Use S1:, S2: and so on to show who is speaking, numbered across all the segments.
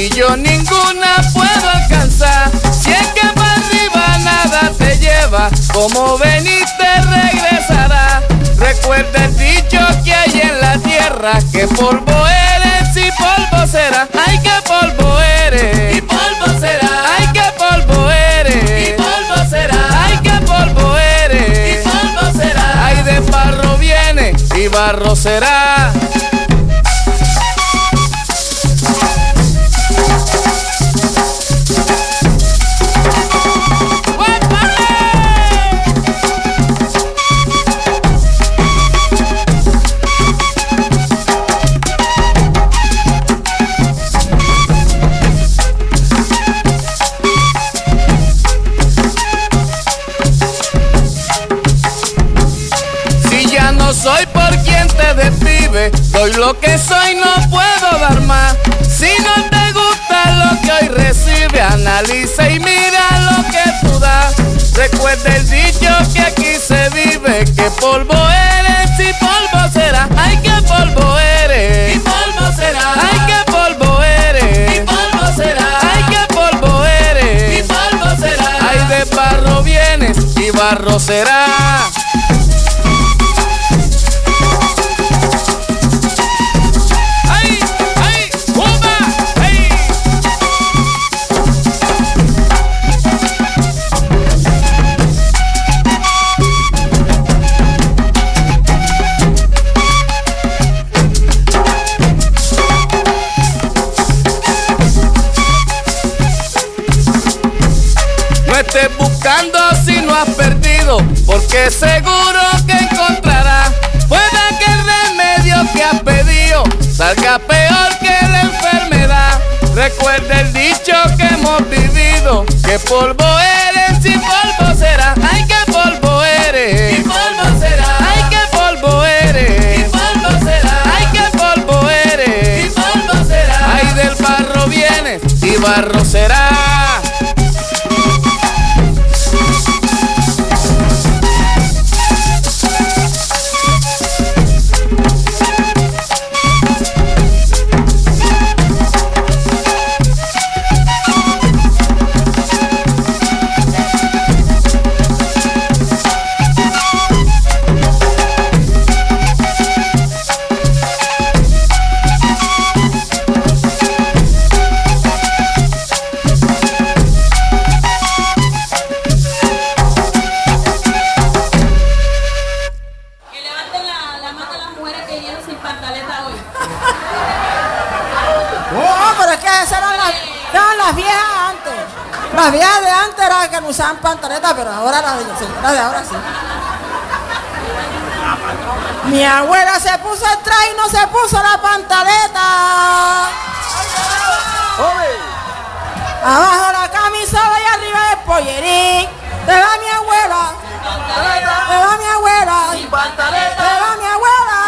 S1: y
S2: yo ninguna
S1: puedo alcanzar.
S3: Si es que para arriba nada te lleva,
S1: como
S4: veniste regresará. Recuerda el dicho que hay en la tierra, que polvo eres y polvo será. Ay, que polvo eres y polvo será. Ay, que polvo eres y polvo será. Ay, que polvo eres y polvo será. Ay, de barro viene y barro será. Lo que soy, no puedo dar más. Si no te gusta
S5: lo que hoy recibe, analiza y mira lo que tú das. Recuerda el dicho que aquí se vive, que polvo eres y polvo será. Ay, que polvo eres. Y polvo será. Ay, que polvo eres. Y polvo será. Ay, que polvo eres. Y polvo será. Ay, de barro vienes y barro será. Se puso la pantaleta. Abajo la camisola y arriba el pollerín. Te va mi abuela. Te va mi abuela. Te va mi abuela.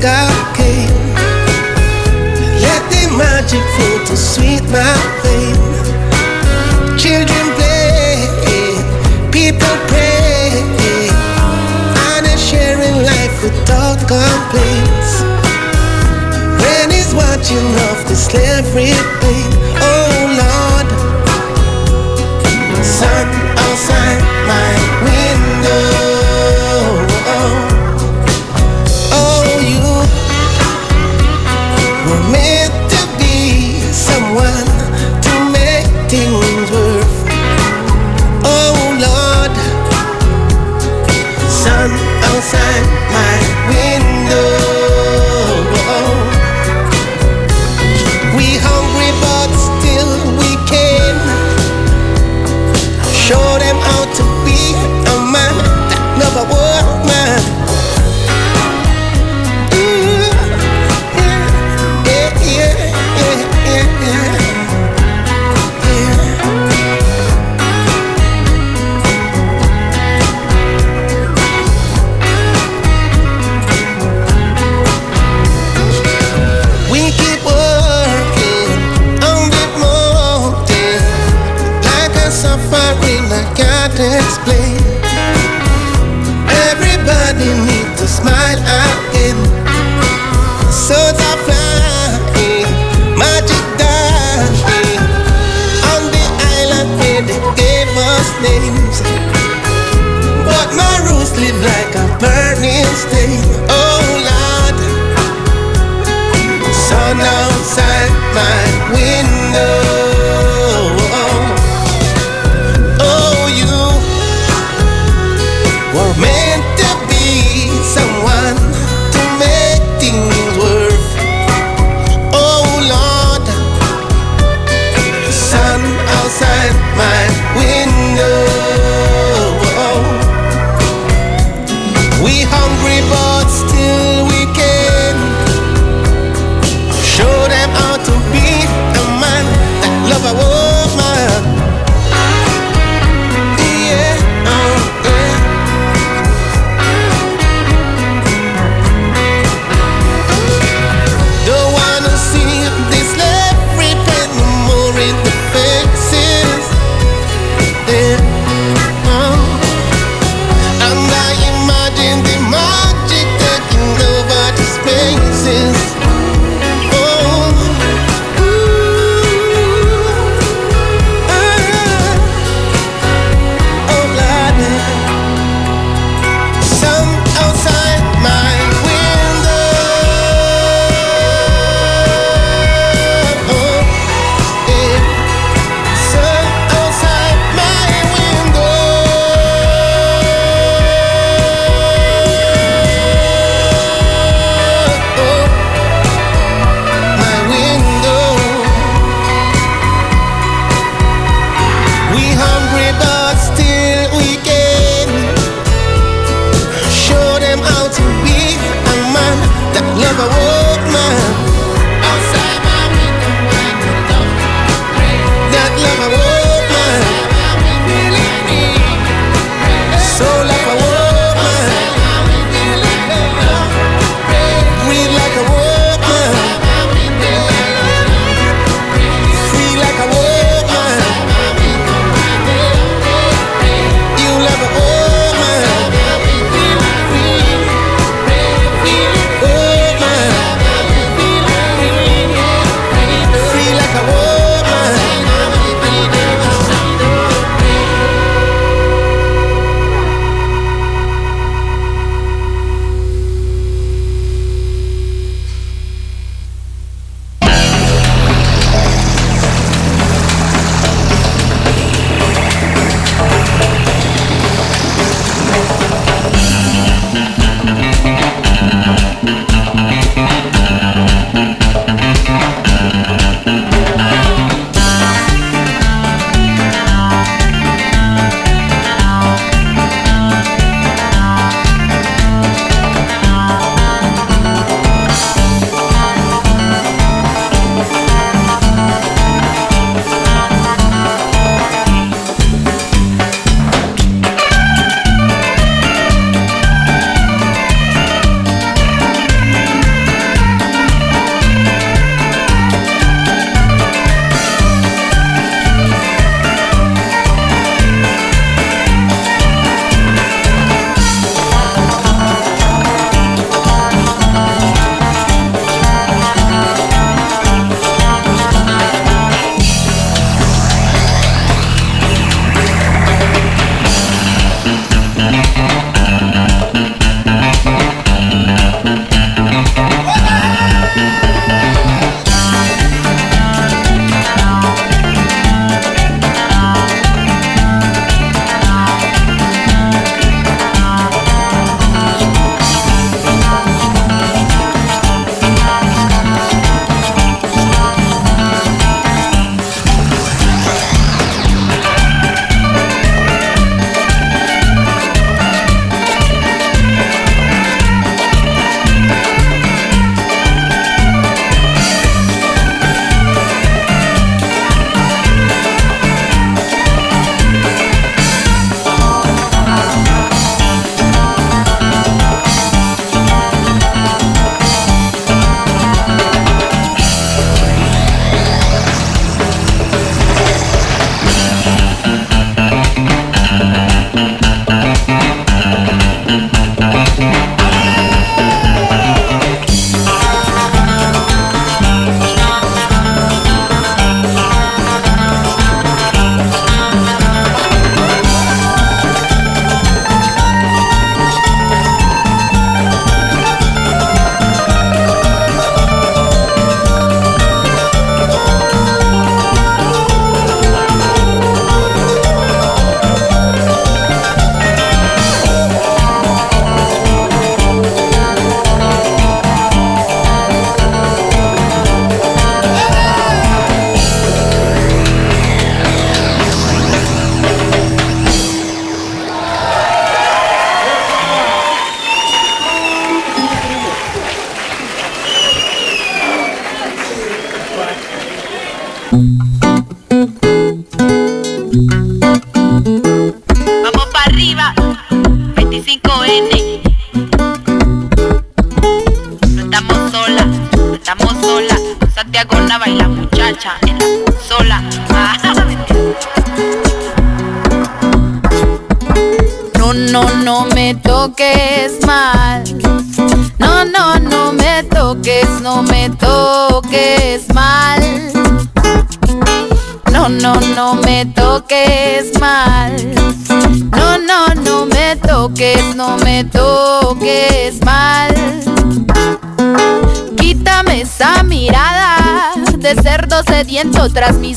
S5: God came. Let the magic flow to sweet my
S6: pain. Children play, people pray, and they sharing life without complaints. When is watching off the slavery pain.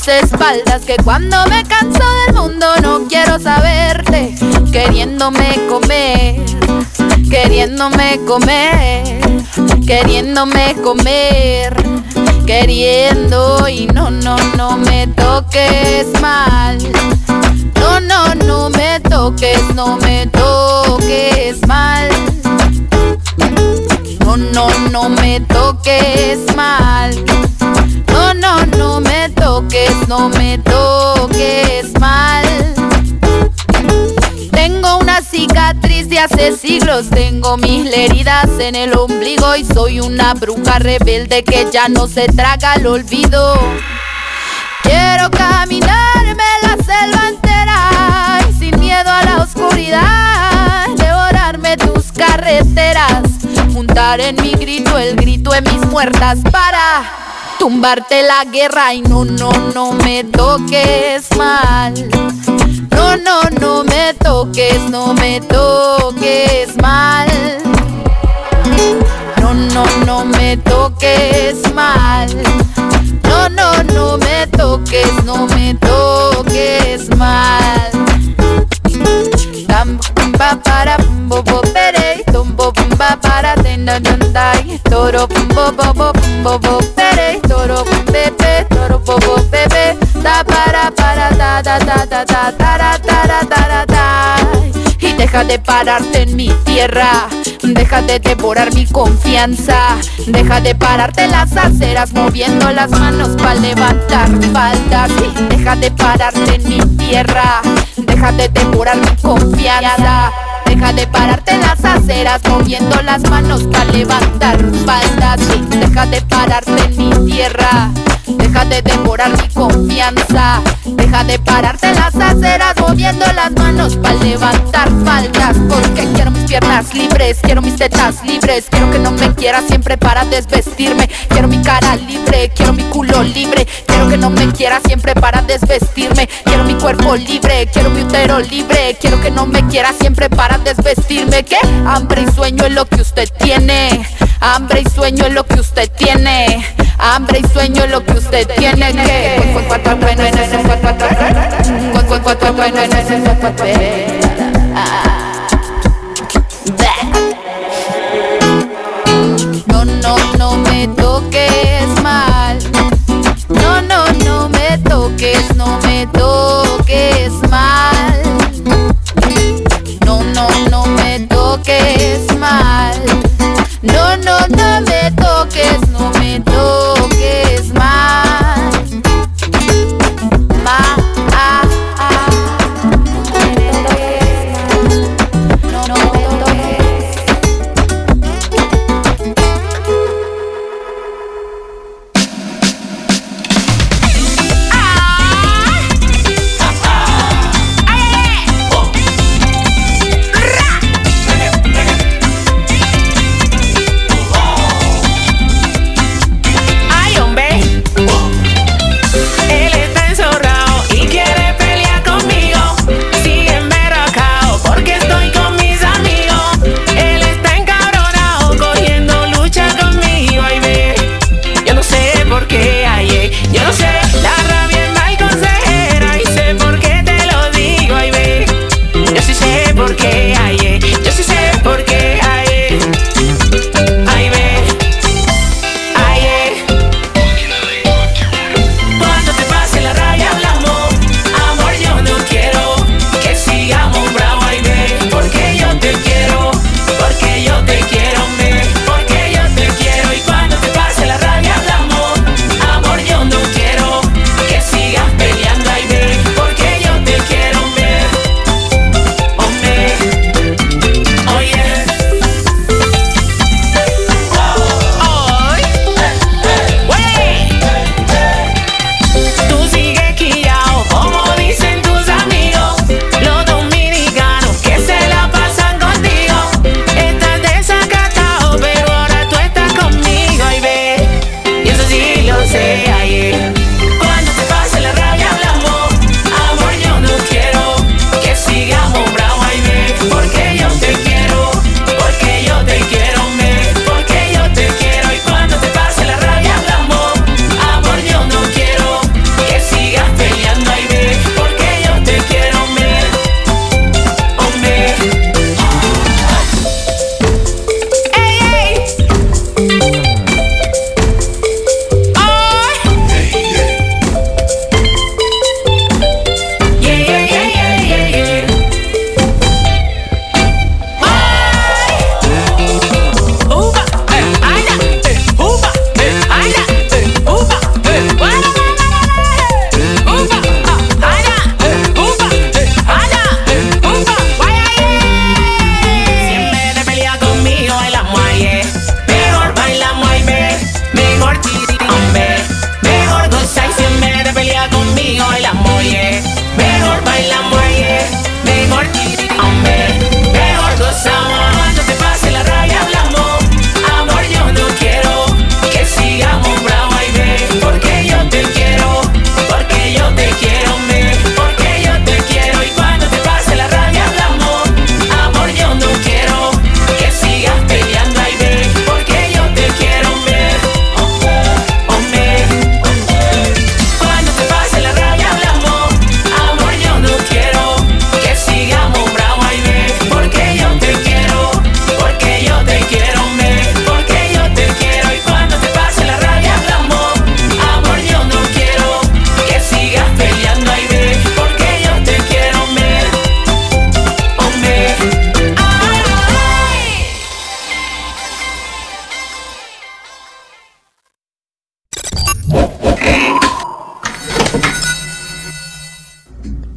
S6: Espaldas Que cuando me canso del mundo no quiero saberte. Queriéndome comer, queriéndome comer Queriéndome comer, queriendo y no, no, no me toques mal. No, no, no me toques, no me toques mal. No, no, no me toques mal. Toques, no me toques mal. Tengo una cicatriz de hace siglos, tengo mil heridas en el ombligo y soy una bruja rebelde que ya no se traga el olvido. Quiero caminarme la selva entera y sin miedo a la oscuridad, devorarme tus carreteras juntar en mi grito el grito de mis muertas para tumbarte la guerra y no, no, no me toques mal. No, no, no me toques, no me toques mal. No, no, no me toques mal. No, no, no me toques, no me toques mal. Ba para bo bo pere tombo ba para tenda dai toro bo bo bo bo bo pere toro pepe toro bo bo pepe da para para da da da da da da da da da. Y deja de pararte en mi tierra Deja de devorar mi confianza Deja de pararte en las aceras Moviendo las manos para levantar faldas. Deja de pararte en mi tierra Deja de devorar mi confianza Deja de pararte en las aceras Moviendo las manos para levantar faldas Deja de pararte en mi tierra. Deja de devorar mi confianza De pararte las aceras Moviendo las manos para levantar faldas Porque quiero mis piernas libres Quiero mis tetas libres Quiero que no me quiera siempre para desvestirme Quiero mi cara libre Quiero mi culo libre Quiero que no me quiera siempre para desvestirme Quiero mi cuerpo libre Quiero mi utero libre Quiero que no me quiera siempre para desvestirme ¿Qué? Hambre y sueño es lo que usted tiene Hambre y sueño es lo que usted tiene Hambre y sueño es lo que usted tiene que No, no, no me toques mal. No, no, no me toques, no me toques mal. No, no, no me toques mal. No, no, no me toques, no me toques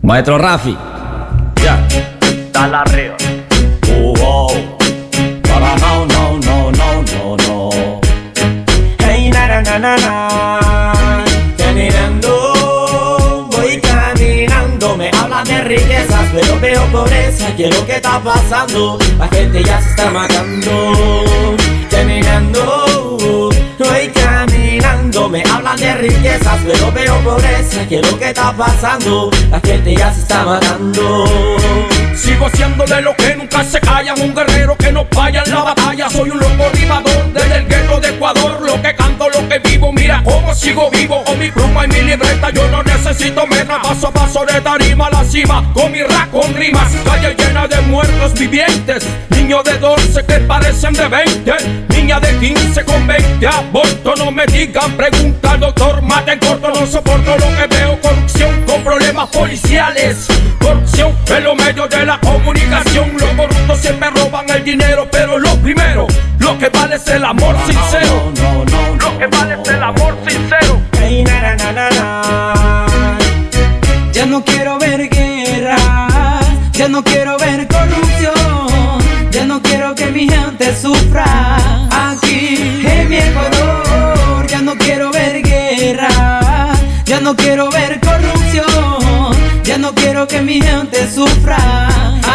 S7: Maestro Rafi. Ya.
S8: Dale arriba. Oh, oh. Para no, no, no, no, no, no. Hey, na, na, na, na, na. Caminando, voy caminando. Me hablan de riquezas, pero veo pobreza. ¿Qué es lo que está pasando? La gente ya se está matando. Caminando, voy caminando. Me hablan de riquezas, pero veo pobreza. ¿Qué lo que está pasando? La gente ya se está matando.
S9: Sigo siendo de los que nunca se callan, un guerrero que no falla en la batalla. Soy un loco rimador desde el gueto de Ecuador. Lo que canto, lo que vivo, mira cómo sigo vivo. Con mi pluma y mi libreta, yo no necesito meta. Paso a paso de tarima a la cima, con mi rap, con rimas. Calle llena de muertos vivientes. Niños de 12 que parecen de 20. Niña de 15 con 20 aborto. No me digan, pregunta al doctor, mate en corto. No soporto lo que veo, corrupción con problemas policiales. Corrupción en los medios de la comunicación. Los corruptos siempre roban el dinero, pero lo primero, lo que vale es el amor sincero.
S8: No, no, no, no.
S9: Lo que vale es el amor sincero.
S8: Hey, na, na, na, na, na.
S10: Ya no quiero ver guerra, ya no quiero ver corrupción, ya no quiero que mi gente sufra no quiero ver corrupción, ya no quiero que mi gente sufra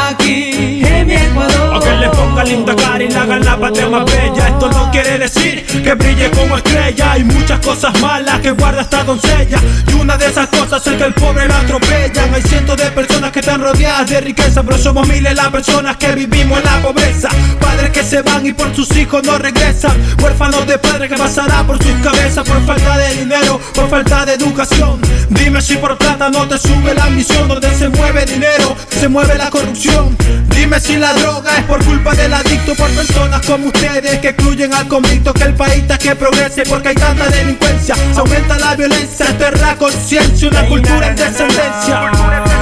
S10: aquí en mi Ecuador.
S11: Aunque le ponga linda cara y le hagan la patria más bella. Esto no quiere decir que brille como estrella. Hay muchas cosas malas que guarda esta doncella. Y una de esas cosas es que el pobre la atropellan. Hay cientos de personas rodeadas de riqueza Pero somos miles las personas que vivimos en la pobreza. Padres que se van y por sus hijos no regresan. Huérfanos de padres que pasará por sus cabezas Por falta de dinero, por falta de educación. Dime si por plata no te sube la ambición Donde se mueve dinero, se mueve la corrupción. Dime si la droga es por culpa del adicto Por personas como ustedes que excluyen al convicto Que el país está que progrese porque hay tanta delincuencia. Se aumenta la violencia, la conciencia Una cultura en descendencia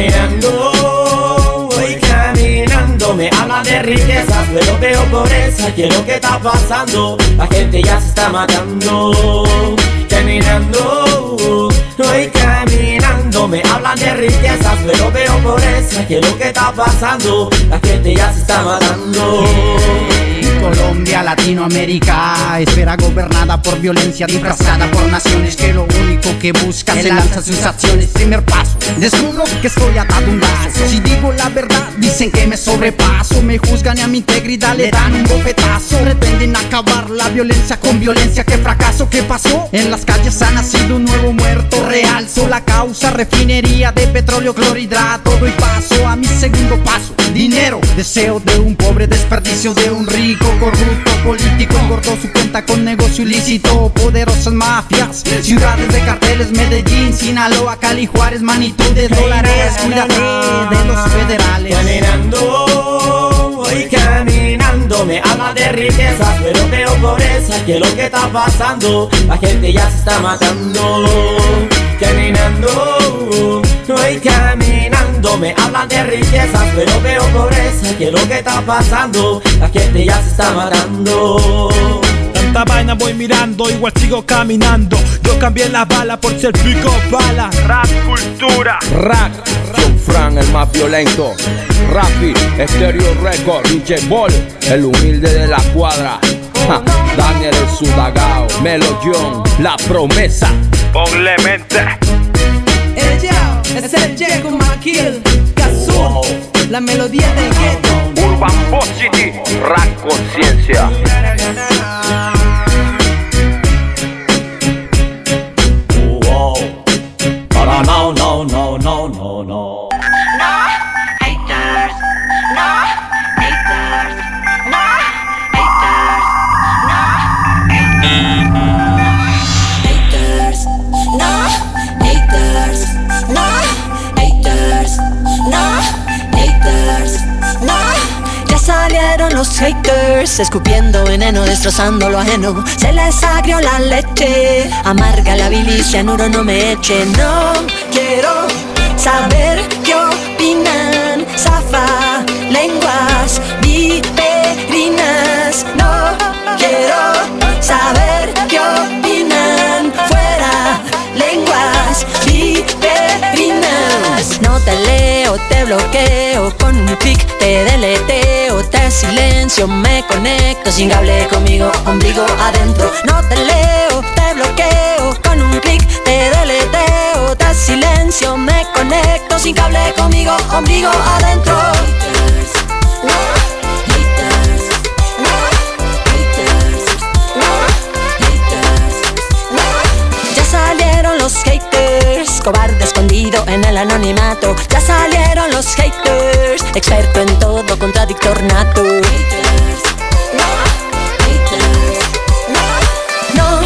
S8: Caminando, voy caminando. Me hablan de riquezas, pero veo pobreza. ¿Qué es lo que está pasando? La gente ya se está matando. Caminando, voy caminando. Me hablan de riquezas, pero veo pobreza. ¿Qué es lo que está pasando? La gente ya se está matando.
S12: Colombia, Latinoamérica, espera gobernada por violencia disfrazada por naciones que lo único que busca se lanza sus acciones. Primer paso, descubro que estoy atado a un lazo. Si digo la verdad, dicen que me sobrepaso. Me juzgan y a mi integridad le dan un bofetazo. Pretenden acabar la violencia con violencia. ¿Qué fracaso? ¿Qué pasó? En las calles ha nacido un nuevo muerto. Realzo la causa, refinería de petróleo, clorhidrato. Doy paso a mi segundo paso. Dinero, deseo de un pobre, desperdicio de un rico, corrupto político, engordó su cuenta con negocio ilícito, poderosas mafias, ciudades de carteles, Medellín, Sinaloa, Cali, Juárez, Manitou, de dólares, cuídate de los federales.
S8: Caminando, voy caminando. Me hablan de riquezas, pero veo pobreza. ¿Qué es lo que está pasando? La gente ya se está matando. Caminando, voy caminando. Me hablan de riquezas, pero veo pobreza. ¿Qué es lo que está pasando? La gente ya se está matando.
S11: Tanta vaina voy mirando, igual sigo caminando Yo cambié la bala por ser pico bala
S9: Rap cultura.
S7: Rack, John Fran, el más violento. Rafi, Stereo Record, DJ Ball, el humilde de la cuadra. Ja, Daniel el Sudagao, Melo John, la promesa.
S9: Ponle mente.
S10: Ella es el Jacob McKill, Kazoo, la melodía del gueto.
S9: Urban City. Rap conciencia.
S8: No, no, no, no, no, no.
S13: haters, no haters, no haters, no haters, no. Ya salieron los haters, escupiendo veneno, destrozando lo ajeno. Se les agrió la leche, amarga la bilis, cianuro no me eche. No quiero saber qué opinan, zafa, lenguas, viperinas. No quiero saber qué opinan, fuera, lenguas, viperinas. te bloqueo con un clic, te deleteo, te silencio, me conecto sin cable conmigo, ombligo adentro. No te leo, te sin conmigo, ombligo adentro. Ya salieron los haters, cobarde escondido en el anonimato. Ya salieron los haters, experto en todo, contradictor nato. No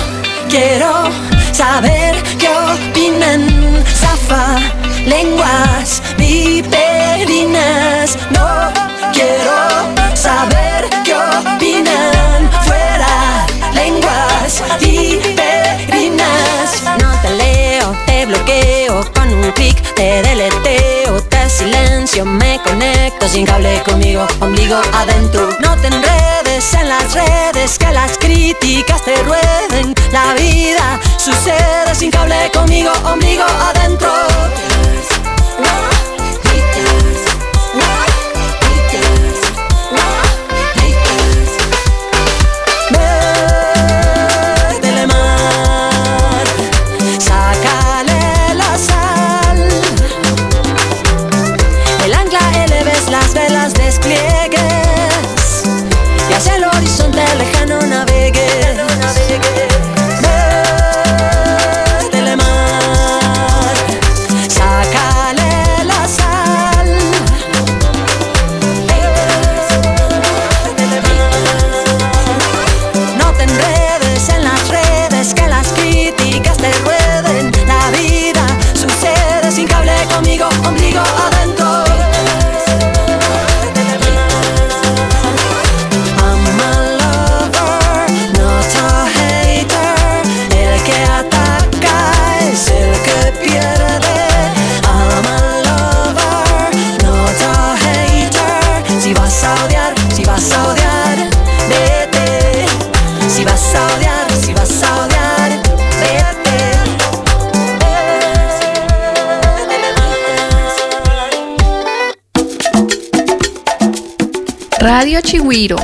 S13: quiero saber qué opinan, zafa, lenguas, viperinas. No quiero saber qué opinan, fuera, lenguas, viperinas. No te leo, te bloqueo con un clic, te deleteo, te silencio, me conecto sin cable conmigo, ombligo adentro. No te enredes en las redes, que las críticas te rueden. La vida sucede sin cable conmigo, ombligo adentro.
S6: Guiro.